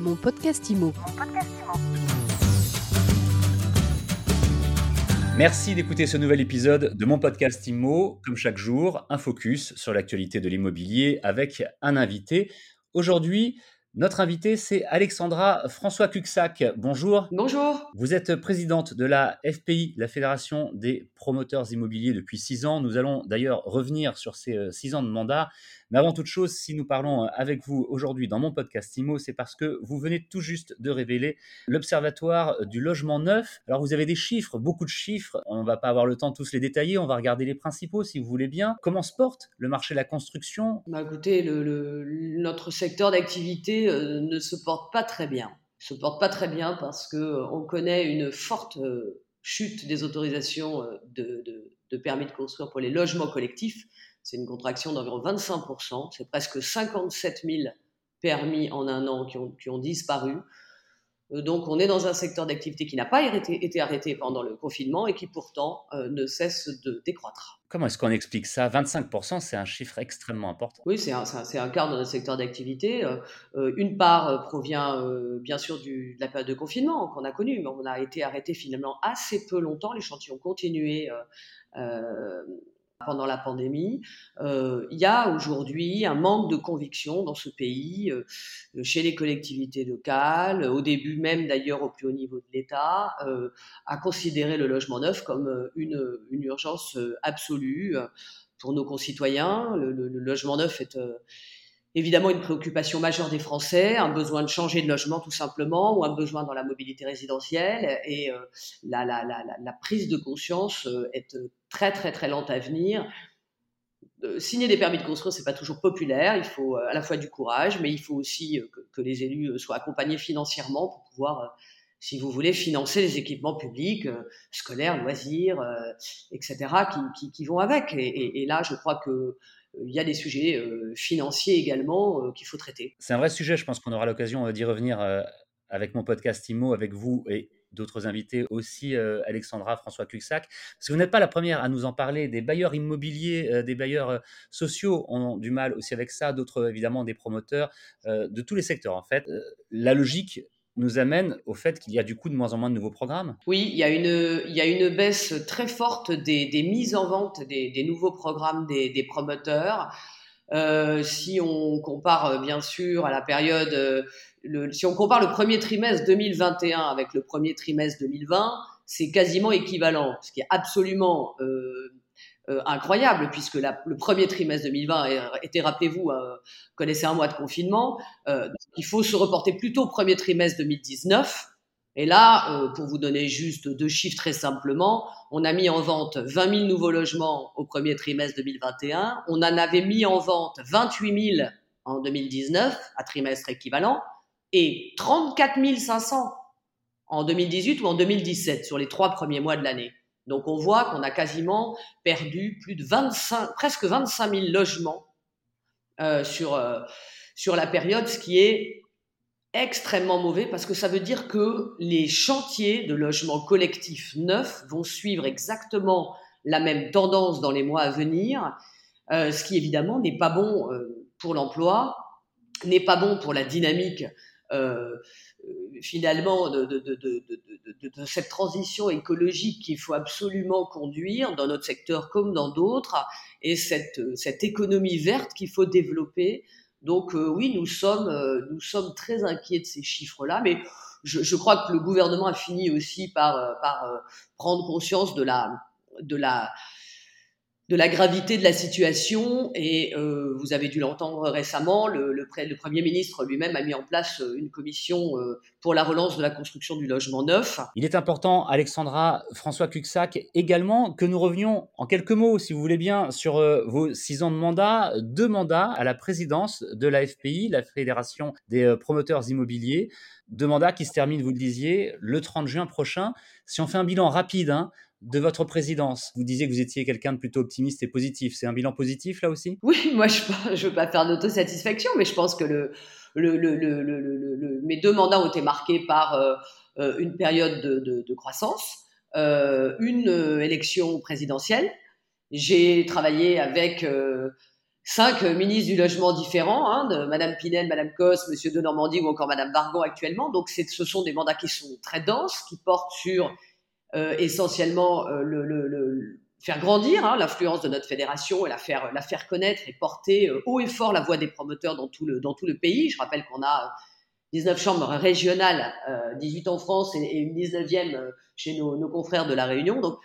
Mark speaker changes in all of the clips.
Speaker 1: Mon podcast IMO.
Speaker 2: Merci d'écouter ce nouvel épisode de mon podcast IMO. Comme chaque jour, un focus sur l'actualité de l'immobilier avec un invité. Aujourd'hui, notre invité, c'est Alexandra François Cuxac. Bonjour.
Speaker 3: Bonjour.
Speaker 2: Vous êtes présidente de la FPI, la Fédération des promoteurs immobiliers, depuis six ans. Nous allons d'ailleurs revenir sur ces euh, six ans de mandat. Mais avant toute chose, si nous parlons euh, avec vous aujourd'hui dans mon podcast IMO, c'est parce que vous venez tout juste de révéler l'Observatoire du logement neuf. Alors vous avez des chiffres, beaucoup de chiffres. On ne va pas avoir le temps de tous les détailler. On va regarder les principaux si vous voulez bien. Comment se porte le marché de la construction?
Speaker 3: Bah, Écoutez, le, notre secteur d'activité euh, ne se porte pas très bien. Se porte pas très bien parce que euh, on connaît une forte chute des autorisations de, permis de construire pour les logements collectifs c'est une contraction d'environ 25%. C'est presque 57 000 permis en un an qui ont disparu. Euh, donc on est dans un secteur d'activité qui n'a pas été, arrêté pendant le confinement et qui pourtant euh, ne cesse de décroître.
Speaker 2: Comment est-ce qu'on explique ça? 25%, c'est un chiffre extrêmement important.
Speaker 3: Oui, c'est un, un, quart de notre secteur d'activité. Euh, une part provient bien sûr du, de la période de confinement qu'on a connue, mais on a été arrêté finalement assez peu longtemps. Les chantiers ont continué pendant la pandémie. Euh, il y a aujourd'hui un manque de conviction dans ce pays, euh, chez les collectivités locales, au début même d'ailleurs au plus haut niveau de l'État, euh, à considérer le logement neuf comme une, une urgence absolue pour nos concitoyens. Le, logement neuf est évidemment une préoccupation majeure des Français, un besoin de changer de logement tout simplement, ou un besoin dans la mobilité résidentielle. Et euh, la, prise de conscience euh, est euh, très très très lente à venir. signer des permis de construire, c'est pas toujours populaire. Il faut à la fois du courage, mais il faut aussi que les élus soient accompagnés financièrement pour pouvoir si vous voulez, financer les équipements publics, scolaires, loisirs, etc., qui, vont avec. Et, là, je crois que il y a des sujets euh, financiers également euh, qu'il faut traiter.
Speaker 2: C'est un vrai sujet, je pense qu'on aura l'occasion euh, d'y revenir avec mon podcast IMO, avec vous et d'autres invités aussi, Alexandra, François Cuxac. Parce que vous n'êtes pas la première à nous en parler. Des bailleurs immobiliers, des bailleurs sociaux ont du mal aussi avec ça, d'autres évidemment des promoteurs, de tous les secteurs en fait. la logique nous amène au fait qu'il y a du coup de moins en moins de nouveaux programmes.
Speaker 3: Oui, il y a une, baisse très forte des, mises en vente des, nouveaux programmes des, promoteurs. Euh, si on compare euh, bien sûr à la période, euh, si on compare le premier trimestre 2021 avec le premier trimestre 2020, c'est quasiment équivalent, ce qui est absolument euh, incroyable, puisque le premier trimestre 2020 était, rappelez-vous, euh, connaissait un mois de confinement. Euh, il faut se reporter plutôt au premier trimestre 2019. Et là, euh, pour vous donner juste deux chiffres très simplement, on a mis en vente 20 000 nouveaux logements au premier trimestre 2021. On en avait mis en vente 28 000 en 2019, à trimestre équivalent, et 34 500 en 2018 ou en 2017, sur les trois premiers mois de l'année. Donc on voit qu'on a quasiment perdu plus de 25, presque 25 000 logements euh, sur, euh, sur la période, ce qui est extrêmement mauvais parce que ça veut dire que les chantiers de logements collectifs neufs vont suivre exactement la même tendance dans les mois à venir, euh, ce qui évidemment n'est pas bon pour l'emploi, n'est pas bon pour la dynamique euh, finalement de, de, de, de, cette transition écologique qu'il faut absolument conduire dans notre secteur comme dans d'autres et cette, cette économie verte qu'il faut développer. Donc euh, oui, nous sommes, euh, nous sommes très inquiets de ces chiffres-là, mais je, je, crois que le gouvernement a fini aussi par, euh, par prendre conscience de la, de la, de la gravité de la situation et euh, vous avez dû l'entendre récemment, le, Premier ministre lui-même a mis en place euh, une commission euh, pour la relance de la construction du logement neuf.
Speaker 2: Il est important, Alexandra, François Cuxac, également que nous revenions en quelques mots, si vous voulez bien, sur vos six ans de mandat, deux mandats à la présidence de la FPI, la Fédération des promoteurs immobiliers, deux mandats qui se terminent, vous le disiez, le 30 juin prochain. Si on fait un bilan rapide, hein, de votre présidence. Vous disiez que vous étiez quelqu'un de plutôt optimiste et positif. C'est un bilan positif là aussi?
Speaker 3: Oui, moi je ne veux pas faire d'autosatisfaction, mais je pense que mes deux mandats ont été marqués par euh, euh une période de, croissance, euh, une élection présidentielle. J'ai travaillé avec cinq ministres du logement différents, hein, Madame Pinel, Madame Cos, Monsieur de Normandie ou encore Madame Vargon actuellement. Donc ce sont des mandats qui sont très denses, qui portent sur essentiellement euh, le, le, le, faire grandir hein, l'influence de notre fédération et la faire, la faire connaître et porter euh, haut et fort la voix des promoteurs dans tout le, dans tout le pays. Je rappelle qu'on a 19 chambres régionales, 18 en France et, une 19e chez nos, nos, confrères de la Réunion. Donc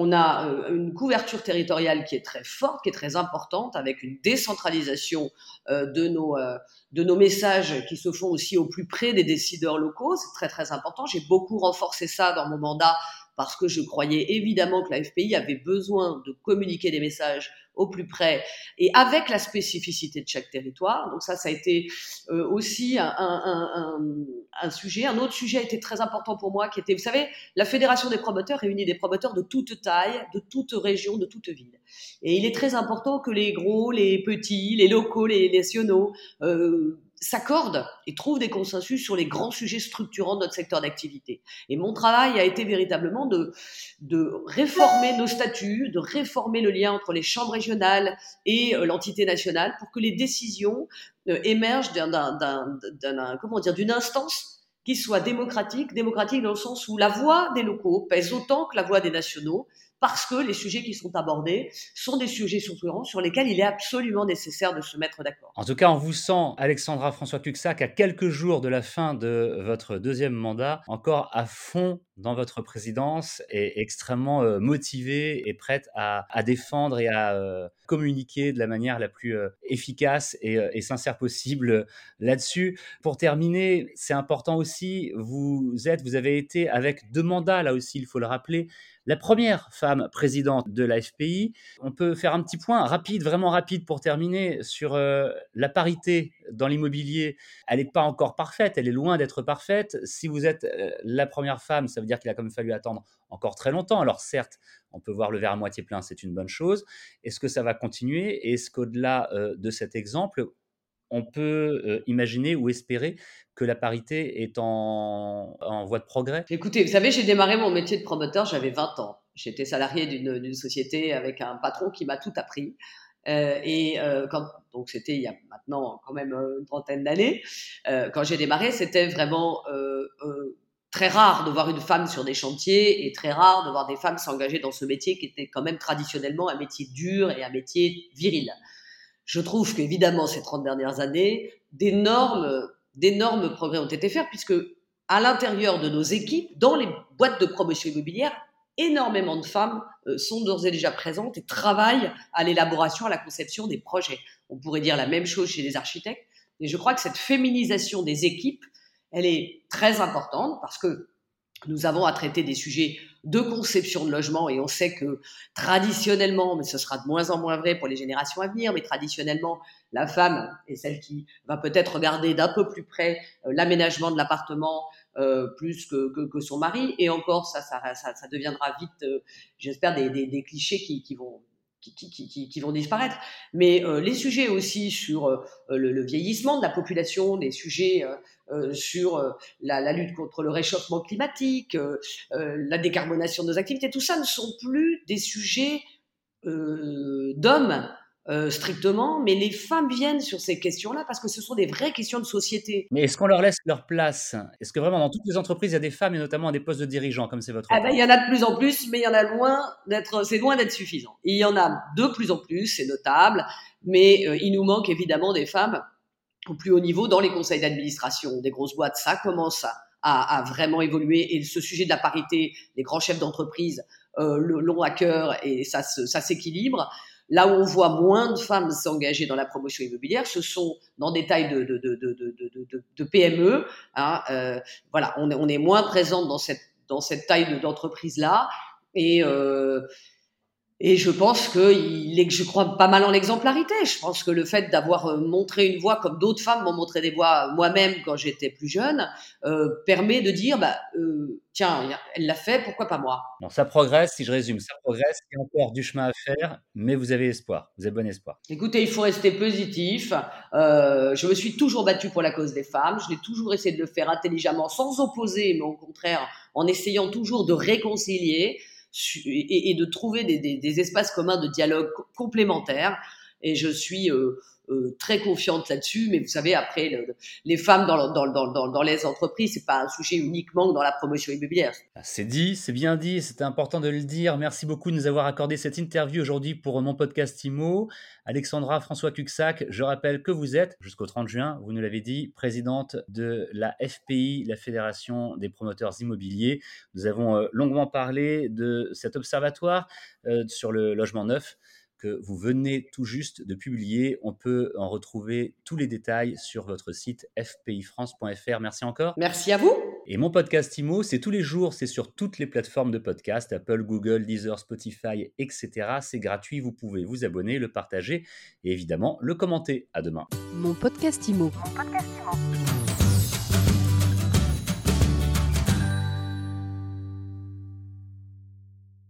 Speaker 3: on a euh, une couverture territoriale qui est très forte, qui est très importante, avec une décentralisation euh, de nos, euh, de nos messages qui se font aussi au plus près des décideurs locaux. C'est très très important. J'ai beaucoup renforcé ça dans mon mandat parce que je croyais évidemment que la FPI avait besoin de communiquer des messages au plus près et avec la spécificité de chaque territoire. Donc ça, ça a été euh, aussi un, un, un, sujet. Un autre sujet a été très important pour moi, qui était, vous savez, la Fédération des promoteurs réunit des promoteurs de toute taille, de toute région, de toute ville. Et il est très important que les gros, les petits, les locaux, les nationaux, euh, s'accordent et trouvent des consensus sur les grands sujets structurants de notre secteur d'activité. Et mon travail a été véritablement de, de réformer nos statuts, de réformer le lien entre les chambres régionales et euh, l'entité nationale pour que les décisions euh, émergent d'un, d'une instance qui soit démocratique, démocratique dans le sens où la voix des locaux pèse autant que la voix des nationaux, parce que les sujets qui sont abordés sont des sujets structurants sur lesquels il est absolument nécessaire de se mettre d'accord.
Speaker 2: En tout cas, on vous sent, Alexandra François Cuxac, à quelques jours de la fin de votre deuxième mandat, encore à fond dans votre présidence et extrêmement euh, motivée et prête à, défendre et à euh, communiquer de la manière la plus euh, efficace et, sincère possible là-dessus. Pour terminer, c'est important aussi, vous êtes, vous avez été avec deux mandats, là aussi, il faut le rappeler, la première femme présidente de la FPI. On peut faire un petit point rapide, vraiment rapide pour terminer sur la parité dans l'immobilier. Elle n'est pas encore parfaite, elle est loin d'être parfaite. Si vous êtes euh, la première femme, ça veut dire qu'il a quand même fallu attendre encore très longtemps. Alors certes, on peut voir le verre à moitié plein, c'est une bonne chose. Est-ce que ça va continuer? Est-ce qu'au-delà euh, de cet exemple, on peut imaginer ou espérer que la parité est en, voie de progrès?
Speaker 3: Écoutez, vous savez, j'ai démarré mon métier de promoteur, j'avais 20 ans. J'étais salarié d'une société avec un patron qui m'a tout appris. Euh, et euh, quand, donc c'était il y a maintenant quand même une trentaine d'années. Euh, quand j'ai démarré, c'était vraiment très rare de voir une femme sur des chantiers et très rare de voir des femmes s'engager dans ce métier qui était quand même traditionnellement un métier dur et un métier viril. Je trouve qu'évidemment, ces 30 dernières années, d'énormes, d'énormes progrès ont été faits, puisque à l'intérieur de nos équipes, dans les boîtes de promotion immobilière, énormément de femmes euh, sont d'ores et déjà présentes et travaillent à l'élaboration, à la conception des projets. On pourrait dire la même chose chez les architectes, mais je crois que cette féminisation des équipes, elle est très importante parce que nous avons à traiter des sujets de conception de logement et on sait que traditionnellement, mais ce sera de moins en moins vrai pour les générations à venir, mais traditionnellement, la femme est celle qui va peut-être regarder d'un peu plus près euh, l'aménagement de l'appartement euh, plus que, que, son mari et encore ça, ça, ça, deviendra vite, euh, j'espère, des, des, clichés qui, qui vont qui, qui, qui, vont disparaître. Mais euh, les sujets aussi sur le, vieillissement de la population, des sujets sur la, lutte contre le réchauffement climatique, la décarbonation de nos activités, tout ça ne sont plus des sujets d'hommes euh, strictement, mais les femmes viennent sur ces questions-là parce que ce sont des vraies questions de société.
Speaker 2: Mais est-ce qu'on leur laisse leur place? Est-ce que vraiment dans toutes les entreprises, il y a des femmes et notamment à des postes de dirigeants comme c'est votre
Speaker 3: ah ben, Il y en a de plus en plus, mais il y en a loin d'être, c'est loin d'être suffisant. Il y en a de plus en plus, c'est notable, mais euh, il nous manque évidemment des femmes au plus haut niveau dans les conseils d'administration des grosses boîtes. Ça commence à, à, vraiment évoluer et ce sujet de la parité, les grands chefs d'entreprise euh, l'ont à cœur et ça s'équilibre. Là où on voit moins de femmes s'engager dans la promotion immobilière, ce sont dans des tailles de, PME. Hein, euh, voilà, on, on, est moins présente dans cette, dans cette taille d'entreprise-là. Et, euh, et je pense est, je crois pas mal en l'exemplarité. Je pense que le fait d'avoir euh, montré une voie comme d'autres femmes m'ont montré des voies moi-même quand j'étais plus jeune, euh, permet de dire, bah, euh, tiens, elle l'a fait, pourquoi pas moi?
Speaker 2: Ça progresse, si je résume, ça progresse. Il y a encore du chemin à faire, mais vous avez espoir, vous avez bon espoir.
Speaker 3: Écoutez, il faut rester positif. Euh, je me suis toujours battue pour la cause des femmes. Je l'ai toujours essayé de le faire intelligemment, sans opposer, mais au contraire, en essayant toujours de réconcilier et, et de trouver des, des, des, espaces communs de dialogue complémentaires. et je suis euh, très confiante là-dessus. Mais vous savez, après, les femmes dans les entreprises, c'est pas un sujet uniquement dans la promotion immobilière.
Speaker 2: Ah, c'est dit, c'est bien dit, c'était important de le dire. Merci beaucoup de nous avoir accordé cette interview aujourd'hui pour mon podcast IMO. Alexandra François Cuxac, je rappelle que vous êtes, jusqu'au 30 juin, vous nous l'avez dit, présidente de la FPI, la Fédération des promoteurs immobiliers. Nous avons euh, longuement parlé de cet observatoire euh, sur le logement neuf que vous venez tout juste de publier. On peut en retrouver tous les détails sur votre site fpifrance.fr. Merci encore.
Speaker 3: Merci à vous.
Speaker 2: Et mon podcast IMO, c'est tous les jours, c'est sur toutes les plateformes de podcast, Apple, Google, Deezer, Spotify, etc. C'est gratuit, vous pouvez vous abonner, le partager et évidemment le commenter. À demain.
Speaker 1: Mon podcast IMO. Mon podcast IMO.